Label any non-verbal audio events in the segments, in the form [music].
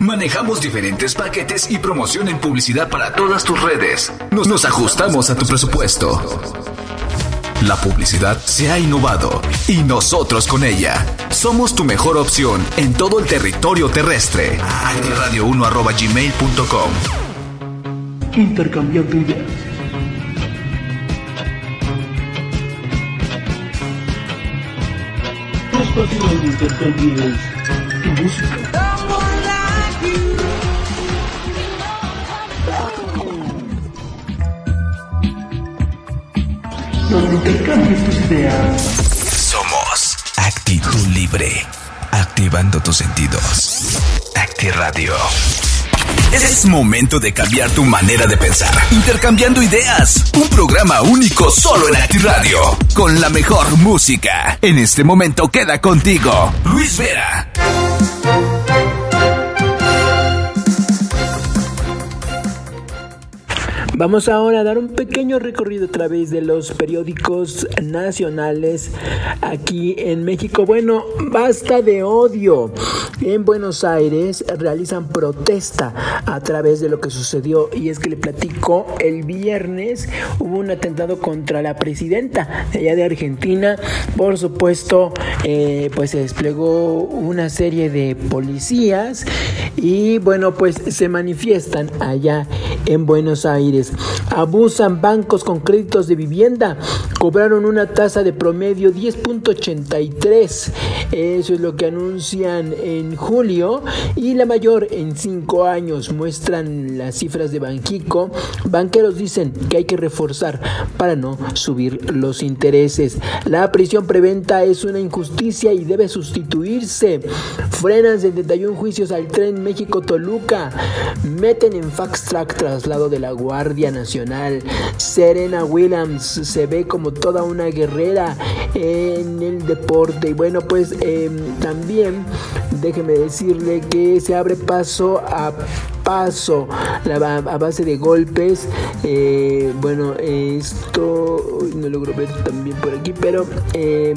Manejamos diferentes paquetes y promoción en publicidad para todas tus redes. Nos, ajustamos a tu presupuesto. La publicidad se ha innovado y nosotros con ella. Somos tu mejor opción en todo el territorio terrestre. Radio1.gmail.com Intercambiando ideas. Tu música. Donde intercambies tus ideas. Somos Actitud Libre. Activando tus sentidos. Acti Radio. Es momento de cambiar tu manera de pensar. Intercambiando ideas. Un programa único solo en Acti Radio. Con la mejor música. En este momento queda contigo. Luis Vera. Vamos ahora a dar un pequeño recorrido a través de los periódicos nacionales aquí en México. Bueno, basta de odio. En Buenos Aires realizan protesta a través de lo que sucedió y es que le platico, el viernes hubo un atentado contra la presidenta de allá de Argentina. Por supuesto, eh, pues se desplegó una serie de policías y bueno, pues se manifiestan allá en Buenos Aires. Abusan bancos con créditos de vivienda. Cobraron una tasa de promedio 10.83. Eso es lo que anuncian en julio. Y la mayor en cinco años. Muestran las cifras de Banjico. Banqueros dicen que hay que reforzar para no subir los intereses. La prisión preventa es una injusticia y debe sustituirse. Frenan 71 juicios al tren México-Toluca. Meten en fast track traslado de la Guardia Nacional. Serena Williams se ve como toda una guerrera en el deporte. Y bueno, pues em, también déjeme decirle que se abre paso a paso a base de golpes. Eh, bueno, esto no logro ver también por aquí, pero eh,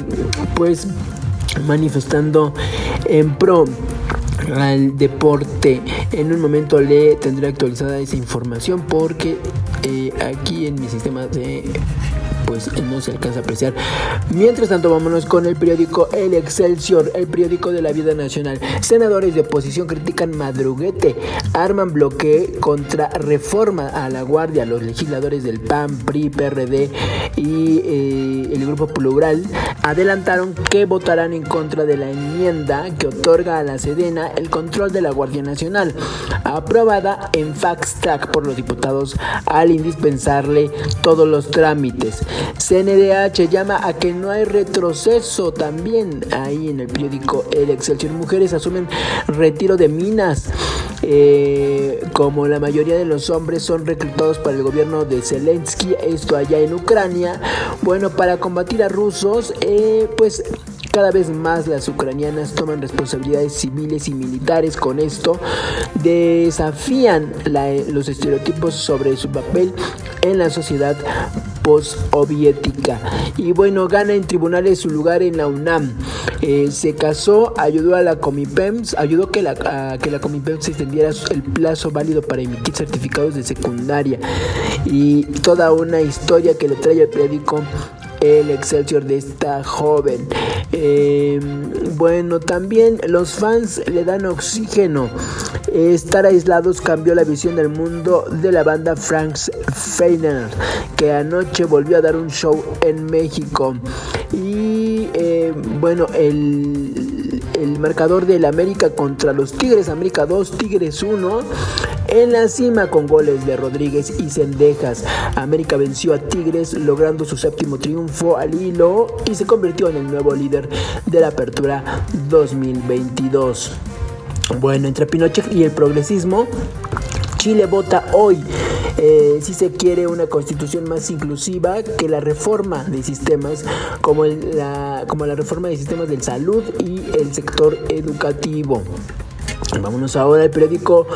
pues manifestando en pro al deporte. En un momento le tendré actualizada esa información porque eh, aquí en mi sistema de pues no se alcanza a apreciar. Mientras tanto, vámonos con el periódico El Excelsior, el periódico de la vida nacional. Senadores de oposición critican madruguete, arman bloque contra reforma a la guardia. Los legisladores del PAN, PRI, PRD y eh, Grupo Plural adelantaron que votarán en contra de la enmienda que otorga a la Sedena el control de la Guardia Nacional, aprobada en fax track por los diputados al indispensarle todos los trámites. CNDH llama a que no hay retroceso también ahí en el periódico El Excelsior. Mujeres asumen retiro de minas. Eh, como la mayoría de los hombres son reclutados para el gobierno de Zelensky, esto allá en Ucrania, bueno, para combatir a rusos, eh, pues cada vez más las ucranianas toman responsabilidades civiles y militares con esto, desafían los estereotipos sobre su papel en la sociedad post-soviética. Y bueno, gana en tribunales su lugar en la UNAM. Eh, se casó, ayudó a la Comipems, ayudó que la, a que la Comipems extendiera el plazo válido para emitir certificados de secundaria. Y toda una historia que le trae el periódico el Excelsior de esta joven. Em, bueno, también los fans le dan oxígeno. Estar aislados cambió la visión del mundo de la banda Franks Feiner, que anoche volvió a dar un show en México. Y em, bueno, el, el marcador del América contra los Tigres, América 2, Tigres 1 en la cima con goles de Rodríguez y Cendejas. América venció a Tigres logrando su séptimo triunfo al hilo y se convirtió en el nuevo líder de la apertura 2022. Bueno, entre Pinochet y el progresismo, Chile vota hoy eh, si se quiere una constitución más inclusiva que la reforma de sistemas como la, como la reforma de sistemas de salud y el sector educativo. Vámonos ahora al periódico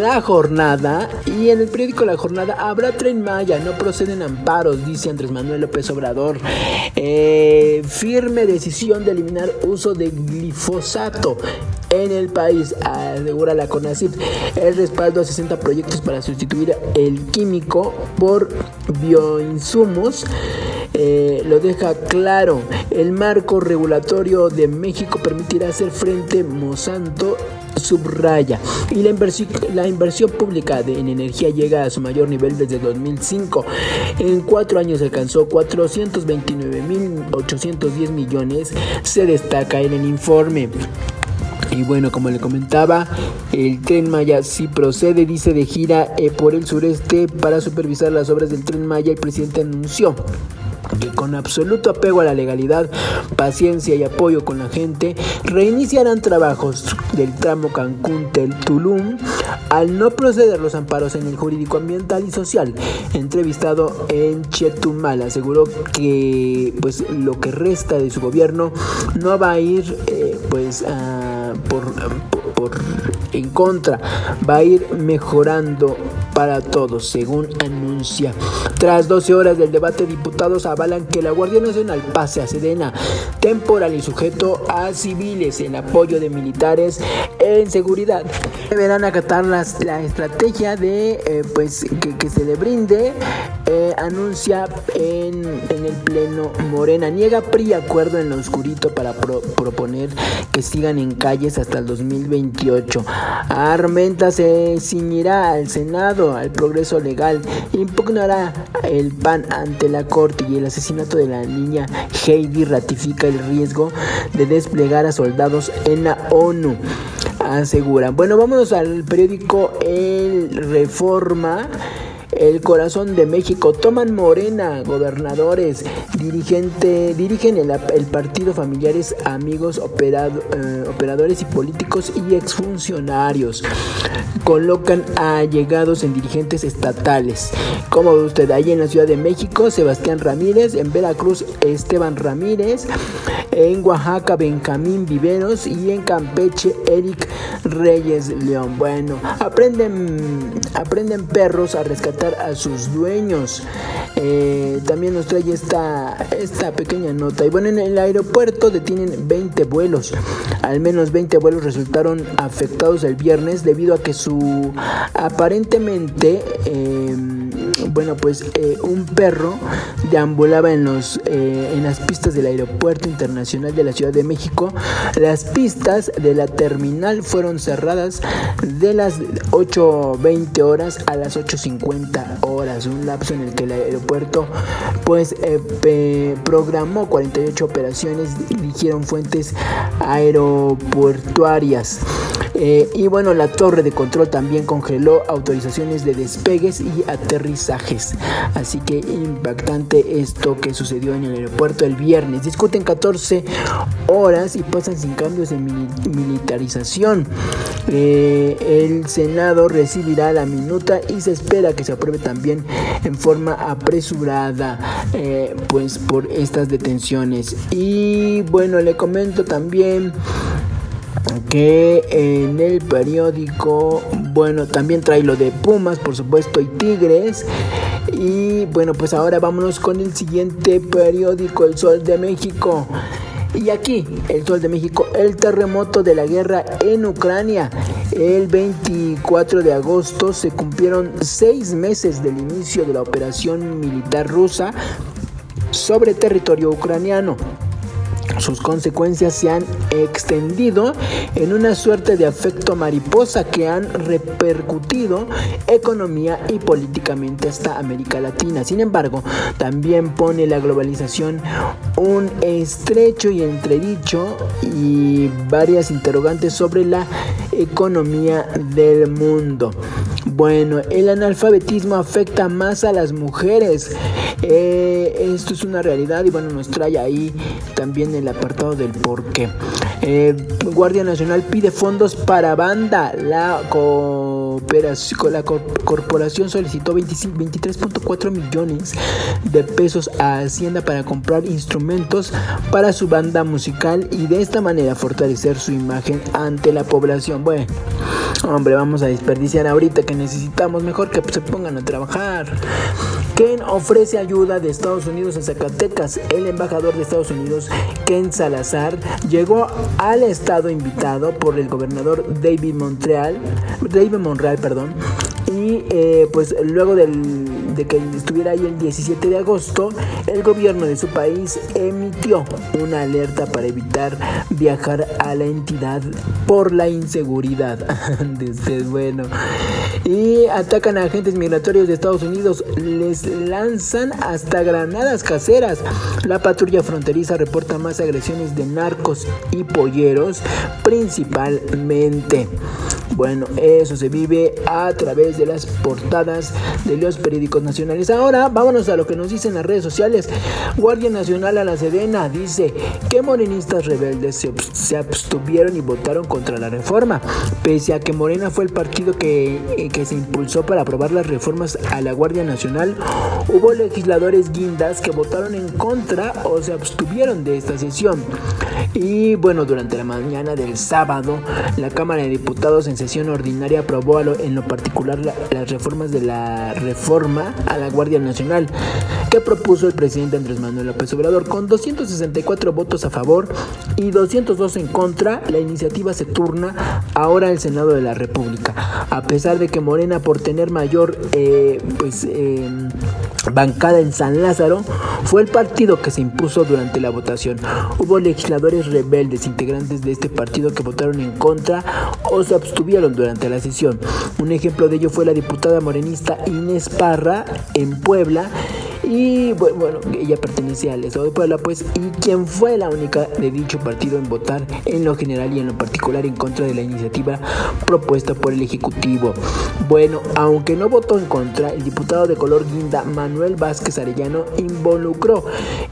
La Jornada. Y en el periódico La Jornada habrá tren Maya, no proceden amparos, dice Andrés Manuel López Obrador. Eh, firme decisión de eliminar uso de glifosato en el país, asegura la CONACYT. El respaldo a 60 proyectos para sustituir el químico por bioinsumos. Eh, lo deja claro. El marco regulatorio de México permitirá hacer frente Monsanto subraya y la inversión, pública en energía llega a su mayor nivel desde 2005. En cuatro años alcanzó 429.810 millones, se destaca en el informe. Y bueno, como le comentaba, el tren Maya sí procede, dice de gira eh, por el sureste para supervisar las obras del tren Maya. El presidente anunció que con absoluto apego a la legalidad, paciencia y apoyo con la gente, reiniciarán trabajos del tramo Cancún-Tulum al no proceder los amparos en el jurídico ambiental y social. Entrevistado en Chetumal, aseguró que pues lo que resta de su gobierno no va a ir eh, pues por, por en contra, va a ir mejorando para todos, según anuncia. Tras 12 horas del debate, diputados avalan que la Guardia Nacional pase a Sedena, temporal y sujeto a civiles en apoyo de militares en seguridad. Deberán acatar las, la estrategia de eh, pues que, se le brinde, eh, anuncia en, el Pleno Morena. Niega PRI acuerdo en lo oscurito para proponer que sigan en calles hasta el 2028. Armenta se ciñirá al Senado al progreso legal, impugnará el PAN ante la Corte y el asesinato de la niña Heidi ratifica el riesgo de desplegar a soldados en la ONU. Aseguran. Bueno, vámonos al periódico El Reforma. El corazón de México. Toman Morena, gobernadores, dirigente, dirigen el, partido familiares, amigos, eh, operadores y políticos y exfuncionarios. Colocan a llegados en dirigentes estatales. Como ve usted, ahí en la Ciudad de México, Sebastián Ramírez, en Veracruz, Esteban Ramírez, en Oaxaca, Benjamín Viveros y en Campeche, Eric Reyes León. Bueno, aprenden, aprenden perros a rescatar a sus dueños. Eh, también nos trae esta, esta pequeña nota. Y bueno, en el aeropuerto detienen 20 vuelos. Al menos 20 vuelos resultaron afectados el viernes debido a que su aparentemente... Eh, bueno, pues eh, un perro deambulaba en, los, eh, en las pistas del Aeropuerto Internacional de la Ciudad de México. Las pistas de la terminal fueron cerradas de las 8.20 horas a las 8.50 horas, un lapso en el que el aeropuerto pues eh, programó 48 operaciones, dijeron fuentes aeroportuarias. Y bueno, la torre de control también congeló autorizaciones de despegues y aterrizaje Así que impactante esto que sucedió en el aeropuerto el viernes. Discuten 14 horas y pasan sin cambios de militarización. Eh, el Senado recibirá la minuta y se espera que se apruebe también en forma apresurada eh, pues por estas detenciones. Y bueno, le comento también que en el periódico, bueno, también trae lo de Pumas, por supuesto, y Tigres. Y bueno, pues ahora vámonos con el siguiente periódico, El Sol de México. Y aquí, el Sol de México, el terremoto de la guerra en Ucrania. El 24 de agosto se cumplieron seis meses del inicio de la operación militar rusa sobre territorio ucraniano. Sus consecuencias se han extendido en una suerte de afecto mariposa que han repercutido economía y políticamente hasta América Latina. Sin embargo, también pone la globalización un estrecho y entredicho y varias interrogantes sobre la economía del mundo. Bueno, el analfabetismo afecta más a las mujeres. Eh, esto es una realidad y bueno, nos trae ahí también el apartado del por qué. Eh, Guardia Nacional pide fondos para banda. La la corporación solicitó 23.4 millones de pesos a Hacienda para comprar instrumentos para su banda musical y de esta manera fortalecer su imagen ante la población. Bueno, hombre, vamos a desperdiciar ahorita que necesitamos mejor que se pongan a trabajar. Ken ofrece ayuda de Estados Unidos en Zacatecas. El embajador de Estados Unidos, Ken Salazar, llegó al estado invitado por el gobernador David Montreal, David Monreal, perdón, y eh, pues luego del, que estuviera ahí el 17 de agosto, el gobierno de su país emitió una alerta para evitar viajar a la entidad por la inseguridad. [laughs] bueno. Y atacan a agentes migratorios de Estados Unidos. Les lanzan hasta granadas caseras. La patrulla fronteriza reporta más agresiones de narcos y polleros principalmente. Bueno, eso se vive a través de las portadas de los periódicos Ahora, vámonos a lo que nos dicen las redes sociales. Guardia Nacional a la Sedena dice que morenistas rebeldes se, abstuvieron y votaron contra la reforma. Pese a que Morena fue el partido que, eh, que se impulsó para aprobar las reformas a la Guardia Nacional, hubo legisladores guindas que votaron en contra o se abstuvieron de esta sesión. Y bueno, durante la mañana del sábado, la Cámara de Diputados en sesión ordinaria aprobó en lo particular las reformas de la reforma a la Guardia Nacional que propuso el presidente Andrés Manuel López Obrador. Con 264 votos a favor y 202 en contra, la iniciativa se turna ahora al Senado de la República. A pesar de que Morena, por tener mayor eh, pues, eh, bancada en San Lázaro, fue el partido que se impuso durante la votación. Hubo legisladores rebeldes, integrantes de este partido, que votaron en contra o se abstuvieron durante la sesión. Un ejemplo de ello fue la diputada morenista Inés Parra en Puebla y bueno, ella pertenece al Estado de Puebla, pues, y quien fue la única de dicho partido en votar en lo general y en lo particular en contra de la iniciativa propuesta por el Ejecutivo. Bueno, aunque no votó en contra, el diputado de color guinda Manuel Vázquez Arellano involucró,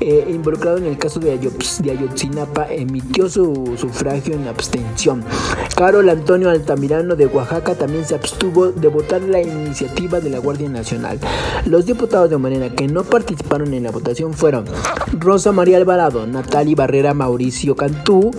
eh, involucrado en el caso de, Ayotzinapa, emitió su sufragio en abstención. Carol Antonio Altamirano de Oaxaca también se abstuvo de votar la iniciativa de la Guardia Nacional. Los diputados de Morena que no participaron en la votación fueron Rosa María Alvarado, Natalie Barrera, Mauricio Cantú,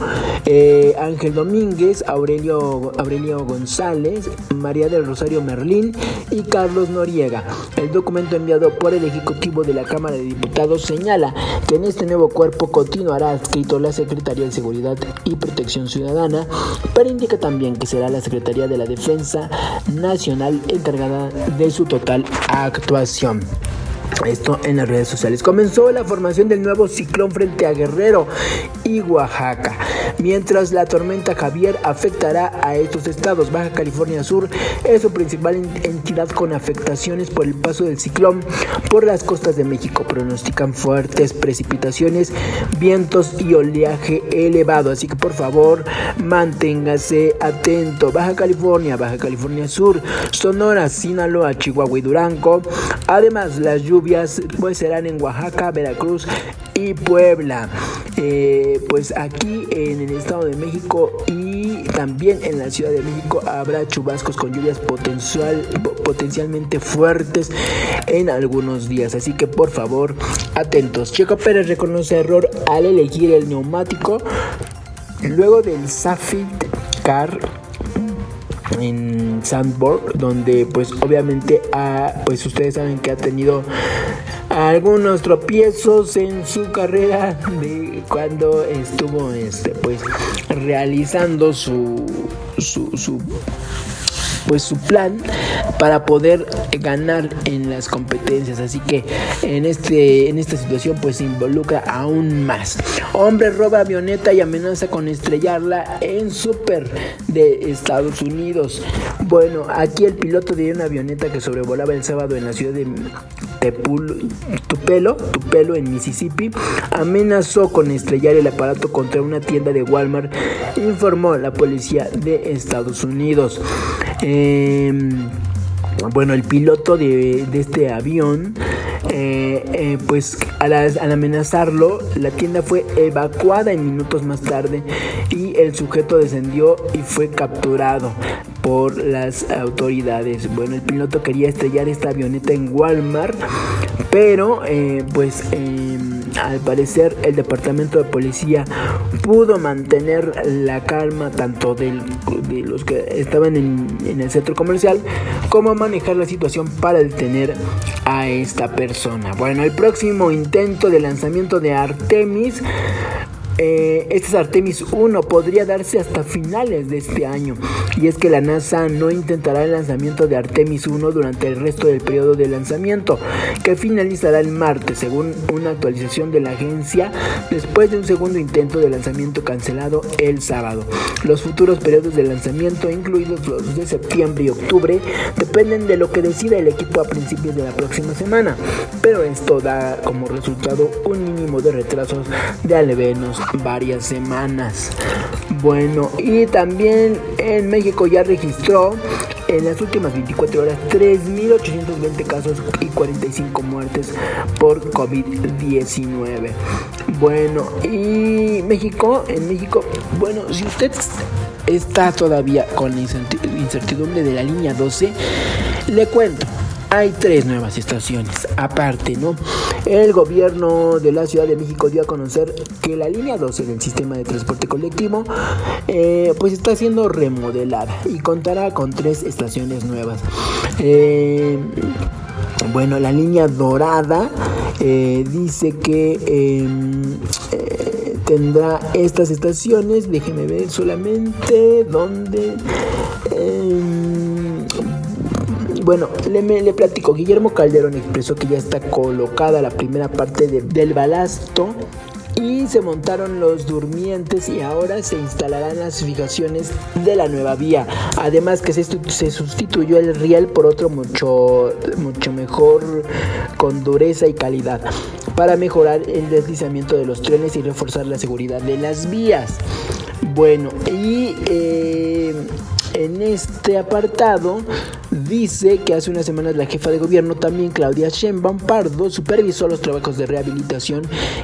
eh, Ángel Domínguez, Aurelio, Aurelio González, María del Rosario Merlín y Carlos Noriega. El documento enviado por el Ejecutivo de la Cámara de Diputados señala que en este nuevo cuerpo continuará adscrito la Secretaría de Seguridad y Protección Ciudadana, pero indica también que será la Secretaría de la Defensa Nacional encargada de su total actuación. Esto en las redes sociales. Comenzó la formación del nuevo ciclón frente a Guerrero y Oaxaca. Mientras la tormenta Javier afectará a estos estados, Baja California Sur es su principal entidad con afectaciones por el paso del ciclón por las costas de México. Pronostican fuertes precipitaciones, vientos y oleaje elevado. Así que por favor, manténgase atento. Baja California, Baja California Sur, Sonora, Sinaloa, Chihuahua y Durango. Además, las lluvias pues serán en Oaxaca, Veracruz y Puebla. Eh, pues aquí en el Estado de México y también en la Ciudad de México habrá chubascos con lluvias potencial, potencialmente fuertes en algunos días. Así que por favor, atentos. Checo Pérez reconoce error al elegir el neumático. Luego del Safit Car en Sandborg, donde pues obviamente pues ustedes saben que ha tenido algunos tropiezos en su carrera de cuando estuvo este pues realizando su su, su pues su plan para poder ganar en las competencias. Así que en, este, en esta situación pues se involucra aún más. Hombre roba avioneta y amenaza con estrellarla en Super de Estados Unidos. Bueno, aquí el piloto de una avioneta que sobrevolaba el sábado en la ciudad de Tupelo, Tupelo en Mississippi, amenazó con estrellar el aparato contra una tienda de Walmart, informó la policía de Estados Unidos. Em, bueno, el piloto de, este avión, eh, eh, pues al, amenazarlo, la tienda fue evacuada en minutos más tarde y el sujeto descendió y fue capturado por las autoridades. Bueno, el piloto quería estrellar esta avioneta en Walmart, pero eh, pues em, al parecer el departamento de policía pudo mantener la calma tanto de los que estaban en el centro comercial como manejar la situación para detener a esta persona. Bueno, el próximo intento de lanzamiento de Artemis eh, este es Artemis 1 podría darse hasta finales de este año. Y es que la NASA no intentará el lanzamiento de Artemis 1 durante el resto del periodo de lanzamiento, que finalizará el martes, según una actualización de la agencia, después de un segundo intento de lanzamiento cancelado el sábado. Los futuros periodos de lanzamiento, incluidos los de septiembre y octubre, dependen de lo que decida el equipo a principios de la próxima semana, pero esto da como resultado un mínimo de retrasos de al menos varias semanas. Bueno, y también en México ya registró en las últimas 24 horas 3.820 casos y 45 muertes por COVID-19. Bueno, y México, en México, bueno, si usted está todavía con la incertidumbre de la línea 12, le cuento hay tres nuevas estaciones. Aparte, ¿no? El gobierno de la Ciudad de México dio a conocer que la línea 12 del sistema de transporte colectivo eh, pues está siendo remodelada y contará con tres estaciones nuevas. Eh, bueno, la línea dorada eh, dice que em, tendrá estas estaciones. Déjeme ver solamente dónde. Bueno, le, le platico, Guillermo Calderón expresó que ya está colocada la primera parte del balasto y se montaron los durmientes y ahora se instalarán las fijaciones de la nueva vía. Además que se, se, sustituyó el riel por otro mucho, mucho mejor con dureza y calidad para mejorar el deslizamiento de los trenes y reforzar la seguridad de las vías. Bueno, y eh, en este apartado dice que hace unas semanas la jefa de gobierno, también Claudia Sheinbaum Pardo, supervisó los trabajos de rehabilitación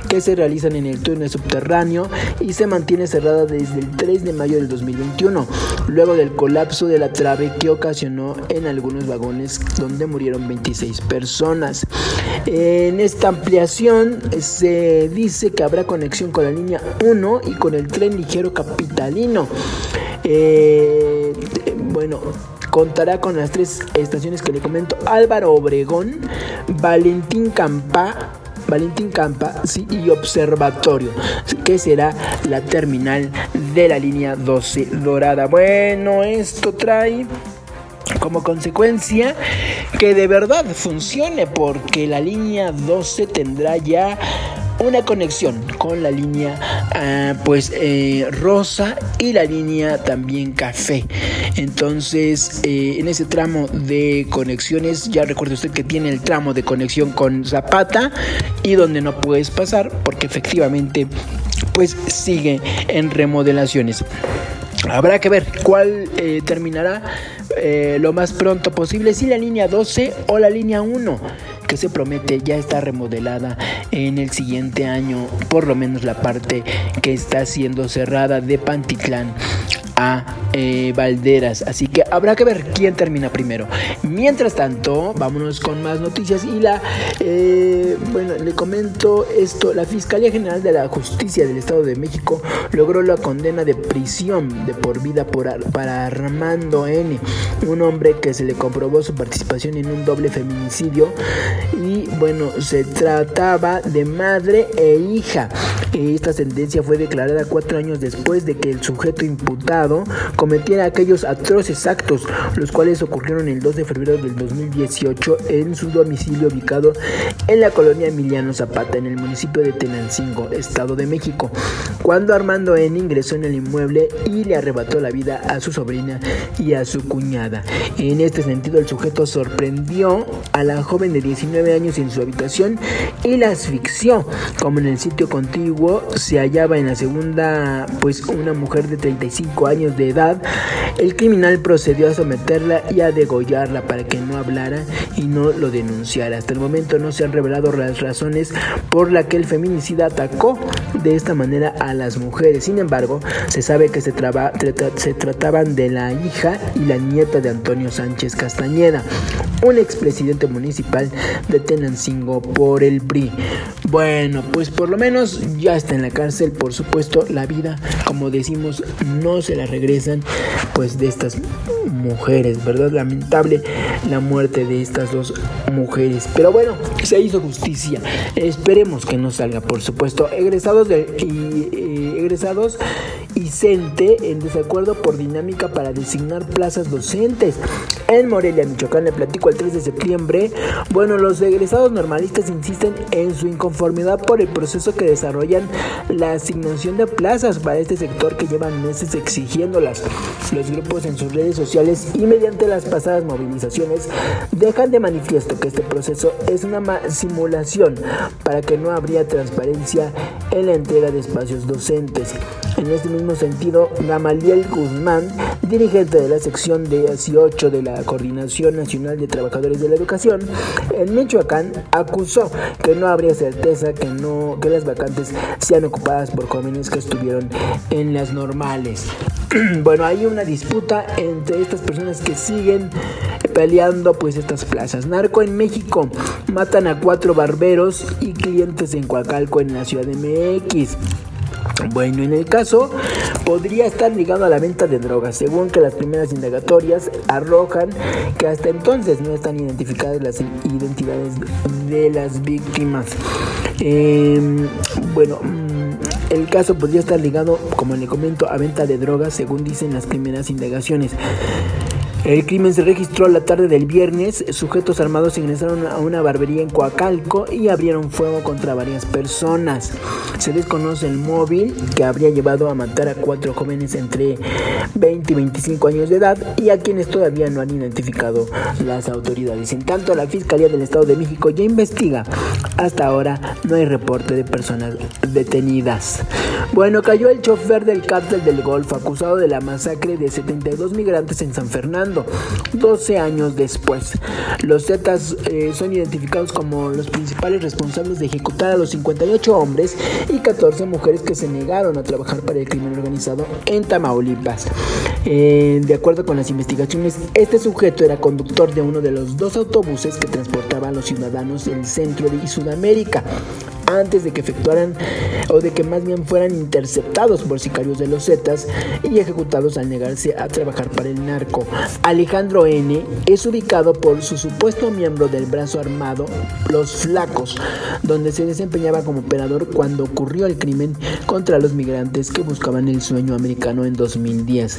que se realizan en el túnel subterráneo y se mantiene cerrada desde el 3 de mayo del 2021, luego del colapso de la trave que ocasionó en algunos vagones donde murieron 26 personas. En esta ampliación se dice que habrá conexión con la línea 1 y con el tren ligero capitalino. Eh, bueno, contará con las tres estaciones que le comento: Álvaro Obregón, Valentín Campa. Valentín Campa y Observatorio, que será la terminal de la línea 12 dorada. Bueno, esto trae como consecuencia que de verdad funcione porque la línea 12 tendrá ya una conexión con la línea ah, pues eh, rosa y la línea también café. Entonces eh, en ese tramo de conexiones ya recuerde usted que tiene el tramo de conexión con Zapata y donde no puedes pasar porque efectivamente pues sigue en remodelaciones. Habrá que ver cuál eh, terminará lo más pronto posible, si la línea 12 o la línea 1 que se promete ya está remodelada en el siguiente año, por lo menos la parte que está siendo cerrada de Pantitlán eh, Valderas. Así que habrá que ver quién termina primero. Mientras tanto, vámonos con más noticias. Y la, eh, bueno, le comento esto. La Fiscalía General de la Justicia del Estado de México logró la condena de prisión de por vida para Armando N., un hombre que se le comprobó su participación en un doble feminicidio. Y bueno, se trataba de madre e hija. Esta sentencia fue declarada cuatro años después de que el sujeto imputado cometiera aquellos atroces actos, los cuales ocurrieron el 2 de febrero del 2018 en su domicilio ubicado en la colonia Emiliano Zapata, en el municipio de Tenancingo, Estado de México, cuando Armando N. ingresó en el inmueble y le arrebató la vida a su sobrina y a su cuñada. En este sentido, el sujeto sorprendió a la joven de 19 años en su habitación y la asfixió, como en el sitio contiguo se hallaba en la segunda, pues una mujer de 35 años de edad el criminal procedió a someterla y a degollarla para que no hablara y no lo denunciara. Hasta el momento no se han revelado las razones por las que el feminicida atacó de esta manera a las mujeres. Sin embargo, se sabe que se, se trataban de la hija y la nieta de Antonio Sánchez Castañeda, un expresidente municipal de Tenancingo por el PRI. Bueno, pues por lo menos ya está en la cárcel, por supuesto, la vida, como decimos, no se la regresan pues de estas mujeres, ¿verdad? Lamentable la muerte de estas dos mujeres. Pero bueno, se hizo justicia. Esperemos que no salga, por supuesto. Egresados de, y, egresados y CENTE en desacuerdo por dinámica para designar plazas docentes. En Morelia, Michoacán, le platico el 3 de septiembre. Bueno, los egresados normalistas insisten en su inconformidad por el proceso que desarrollan la asignación de plazas para este sector que llevan meses exigiéndolas. Los grupos en sus redes sociales y mediante las pasadas movilizaciones dejan de manifiesto que este proceso es una simulación para que no habría transparencia en la entrega de espacios docentes. En este mismo sentido, Gamaliel Guzmán, dirigente de la sección 18 de la Coordinación Nacional de Trabajadores de la Educación, en Michoacán, acusó que no habría certeza que, no, que las vacantes sean ocupadas por jóvenes que estuvieron en las normales. [clears throat] bueno, hay una disputa entre estas personas que siguen peleando pues estas plazas. Narco en México, matan a cuatro barberos y clientes en Coacalco en la Ciudad de MX. Bueno, en el caso podría estar ligado a la venta de drogas, según que las primeras indagatorias arrojan que hasta entonces no están identificadas las identidades de las víctimas. Em, bueno, mm, el caso podría estar ligado, como le comento, a venta de drogas, según dicen las primeras indagaciones. El crimen se registró la tarde del viernes. Sujetos armados ingresaron a una barbería en Coacalco y abrieron fuego contra varias personas. Se desconoce el móvil que habría llevado a matar a cuatro jóvenes entre 20 y 25 años de edad y a quienes todavía no han identificado las autoridades. En tanto, la Fiscalía del Estado de México ya investiga. Hasta ahora no hay reporte de personas detenidas. Bueno, cayó el chofer del cártel del Golfo acusado de la masacre de 72 migrantes en San Fernando 12 años después. Los Zetas eh, son identificados como los principales responsables de ejecutar a los 58 hombres y 14 mujeres que se negaron a trabajar para el crimen organizado en Tamaulipas. Eh, de acuerdo con las investigaciones, este sujeto era conductor de uno de los dos autobuses que transportaban a los ciudadanos del centro de Sudamérica antes de que efectuaran o de que más bien fueran interceptados por sicarios de los Zetas y ejecutados al negarse a trabajar para el narco. Alejandro N. es ubicado por su supuesto miembro del brazo armado Los Flacos, donde se desempeñaba como operador cuando ocurrió el crimen contra los migrantes que buscaban el sueño americano en 2010.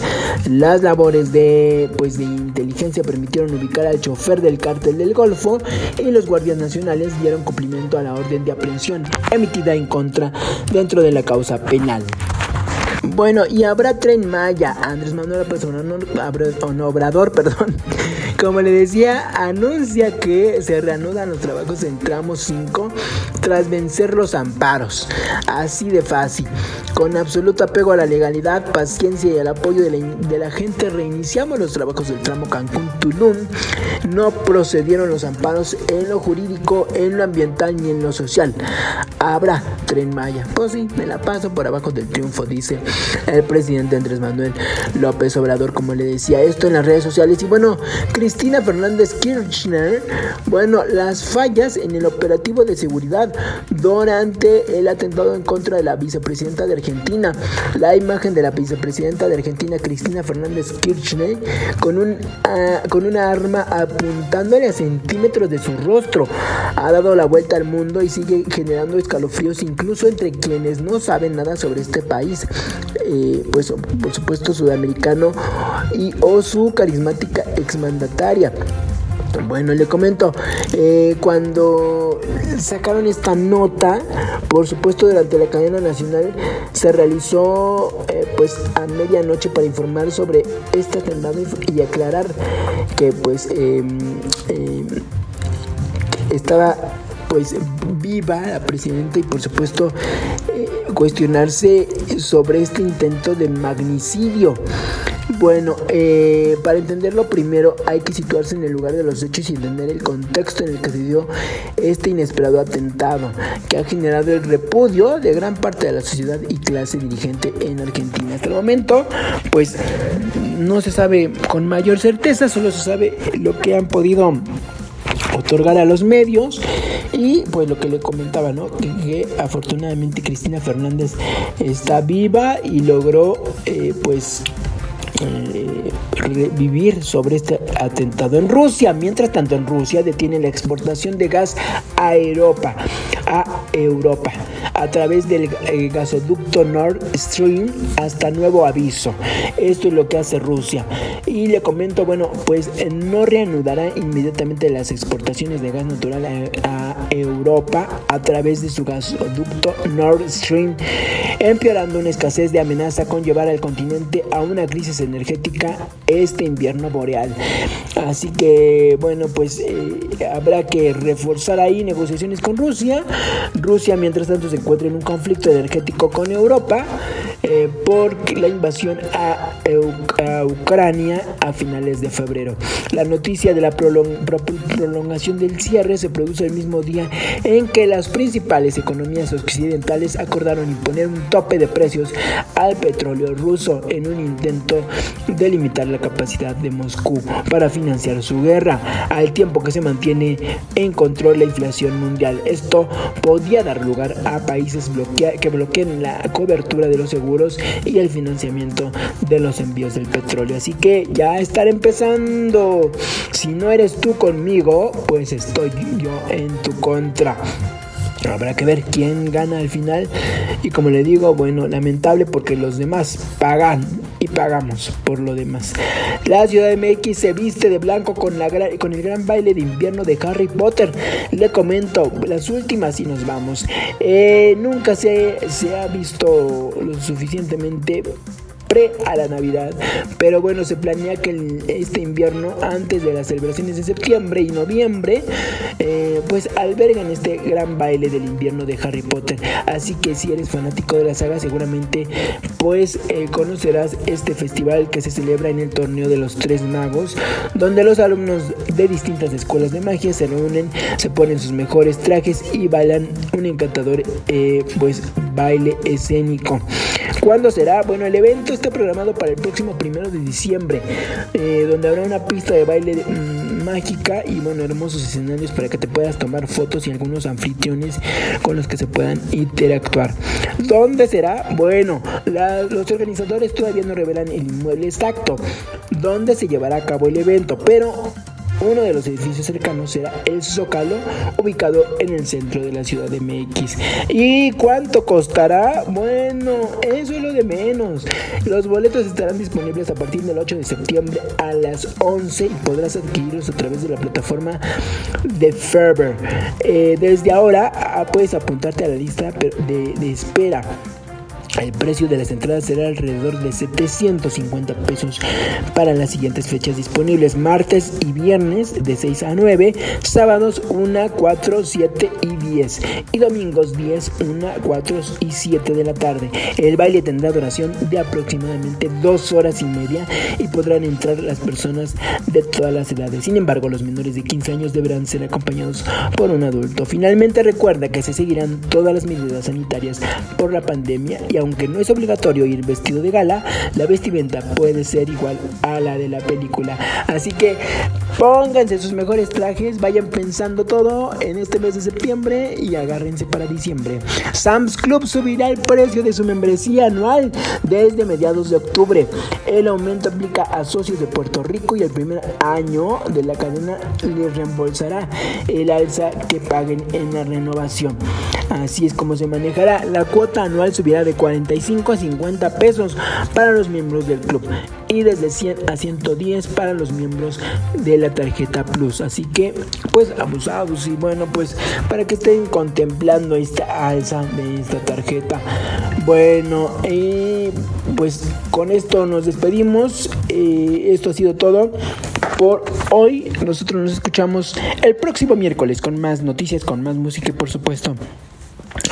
Las labores de, pues, de inteligencia permitieron ubicar al chofer del cártel del Golfo y los guardias nacionales dieron cumplimiento a la orden de aprehensión emitida en contra dentro de la causa penal. Bueno, y habrá tren Maya. Andrés Manuel López Obrador, perdón. [laughs] Como le decía, anuncia que se reanudan los trabajos en tramo 5 tras vencer los amparos. Así de fácil. Con absoluto apego a la legalidad, paciencia y el apoyo de la, de la gente, reiniciamos los trabajos del tramo Cancún-Tulum. No procedieron los amparos en lo jurídico, en lo ambiental ni en lo social. Habrá tren Maya. Pues sí, me la paso por abajo del triunfo, dice el presidente Andrés Manuel López Obrador, como le decía esto en las redes sociales. Y bueno, Cristina Fernández Kirchner, bueno, las fallas en el operativo de seguridad durante el atentado en contra de la vicepresidenta de Argentina. La imagen de la vicepresidenta de Argentina, Cristina Fernández Kirchner, con, un, ah, con una arma apuntándole a centímetros de su rostro, ha dado la vuelta al mundo y sigue generando escalofríos incluso entre quienes no saben nada sobre este país. Pues por supuesto sudamericano y o su carismática exmandataria. Bueno, le comento, eh, cuando sacaron esta nota, por supuesto durante la cadena nacional se realizó eh, pues a medianoche para informar sobre este atentado y aclarar que pues em, em, estaba pues viva la presidenta y por supuesto cuestionarse sobre este intento de magnicidio. Bueno, eh, para entenderlo primero hay que situarse en el lugar de los hechos y entender el contexto en el que se dio este inesperado atentado que ha generado el repudio de gran parte de la sociedad y clase dirigente en Argentina. Hasta el momento, pues no se sabe con mayor certeza, solo se sabe lo que han podido otorgar a los medios y pues lo que le comentaba, ¿no? Que, afortunadamente Cristina Fernández está viva y logró eh, pues eh, vivir sobre este atentado en Rusia. Mientras tanto, en Rusia detiene la exportación de gas a Europa, a Europa, a través del eh, gasoducto Nord Stream hasta nuevo aviso. Esto es lo que hace Rusia. Y le comento, bueno, pues eh, no reanudará inmediatamente las exportaciones de gas natural a, Europa a través de su gasoducto Nord Stream, empeorando una escasez de amenaza con llevar al continente a una crisis energética este invierno boreal. Así que, bueno, pues eh, habrá que reforzar ahí negociaciones con Rusia. Rusia, mientras tanto, se encuentra en un conflicto energético con Europa eh, por la invasión a, Ucrania a finales de febrero. La noticia de la prolongación del cierre se produce el mismo día en que las principales economías occidentales acordaron imponer un tope de precios al petróleo ruso en un intento de limitar la capacidad de Moscú para financiar su guerra, al tiempo que se mantiene en control la inflación mundial. Esto podría dar lugar a países que bloqueen la cobertura de los seguros y el financiamiento de los envíos del petróleo. Así que ya estar empezando. Si no eres tú conmigo, pues estoy yo en tu contra. Habrá que ver quién gana al final. Y como le digo, bueno, lamentable porque los demás pagan y pagamos por lo demás. La ciudad de MX se viste de blanco con, la, con el gran baile de invierno de Harry Potter. Le comento las últimas y nos vamos. Eh, nunca se, se ha visto lo suficientemente a la Navidad. Pero bueno, se planea que este invierno, antes de las celebraciones de septiembre y noviembre, eh, pues albergan este gran baile del invierno de Harry Potter. Así que si eres fanático de la saga, seguramente pues eh, conocerás este festival que se celebra en el torneo de los tres magos, donde los alumnos de distintas escuelas de magia se reúnen, se ponen sus mejores trajes y bailan un encantador eh, pues baile escénico. ¿Cuándo será? Bueno, el evento está programado para el próximo primero de diciembre, eh, donde habrá una pista de baile mm, mágica y bueno, hermosos escenarios para que te puedas tomar fotos y algunos anfitriones con los que se puedan interactuar. ¿Dónde será? Bueno, los organizadores todavía no revelan el inmueble exacto, donde se llevará a cabo el evento, pero uno de los edificios cercanos será el Zócalo, ubicado en el centro de la ciudad de MX. ¿Y cuánto costará? Bueno, eso es lo de menos. Los boletos estarán disponibles a partir del 8 de septiembre a las 11 y podrás adquirirlos a través de la plataforma de Ferber. Eh, desde ahora ah, puedes apuntarte a la lista de espera. El precio de las entradas será alrededor de 750 pesos para las siguientes fechas disponibles: martes y viernes de 6 a 9, sábados 1, 4, 7 y 10 y domingos 10, 1, 4 y 7 de la tarde. El baile tendrá duración de aproximadamente 2 horas y media y podrán entrar las personas de todas las edades. Sin embargo, los menores de 15 años deberán ser acompañados por un adulto. Finalmente, recuerda que se seguirán todas las medidas sanitarias por la pandemia y aunque no es obligatorio ir vestido de gala, la vestimenta puede ser igual a la de la película. Así que pónganse sus mejores trajes, vayan pensando todo en este mes de septiembre y agárrense para diciembre. Sam's Club subirá el precio de su membresía anual desde mediados de octubre. El aumento aplica a socios de Puerto Rico y el primer año de la cadena les reembolsará el alza que paguen en la renovación. Así es como se manejará. La cuota anual subirá de 40 45 a 50 pesos para los miembros del club y desde 100 a 110 para los miembros de la tarjeta Plus. Así que, pues abusados y bueno, pues para que estén contemplando esta alza de esta tarjeta. Bueno, eh, pues con esto nos despedimos. Esto ha sido todo por hoy. Nosotros nos escuchamos el próximo miércoles con más noticias, con más música y por supuesto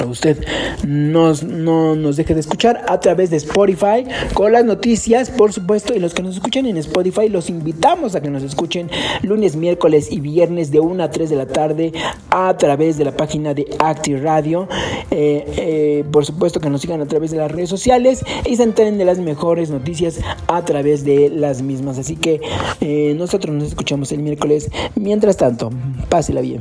usted nos, no nos deje de escuchar a través de Spotify con las noticias, por supuesto, y los que nos escuchan en Spotify los invitamos a que nos escuchen lunes, miércoles y viernes de 1 a 3 de la tarde a través de la página de Active Radio. Eh, eh, por supuesto que nos sigan a través de las redes sociales y se enteren de las mejores noticias a través de las mismas. Así que eh, nosotros nos escuchamos el miércoles. Mientras tanto, pásela bien.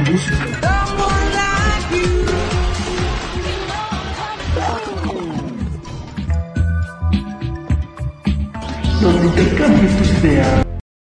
música. Donde intercambies tus ideas.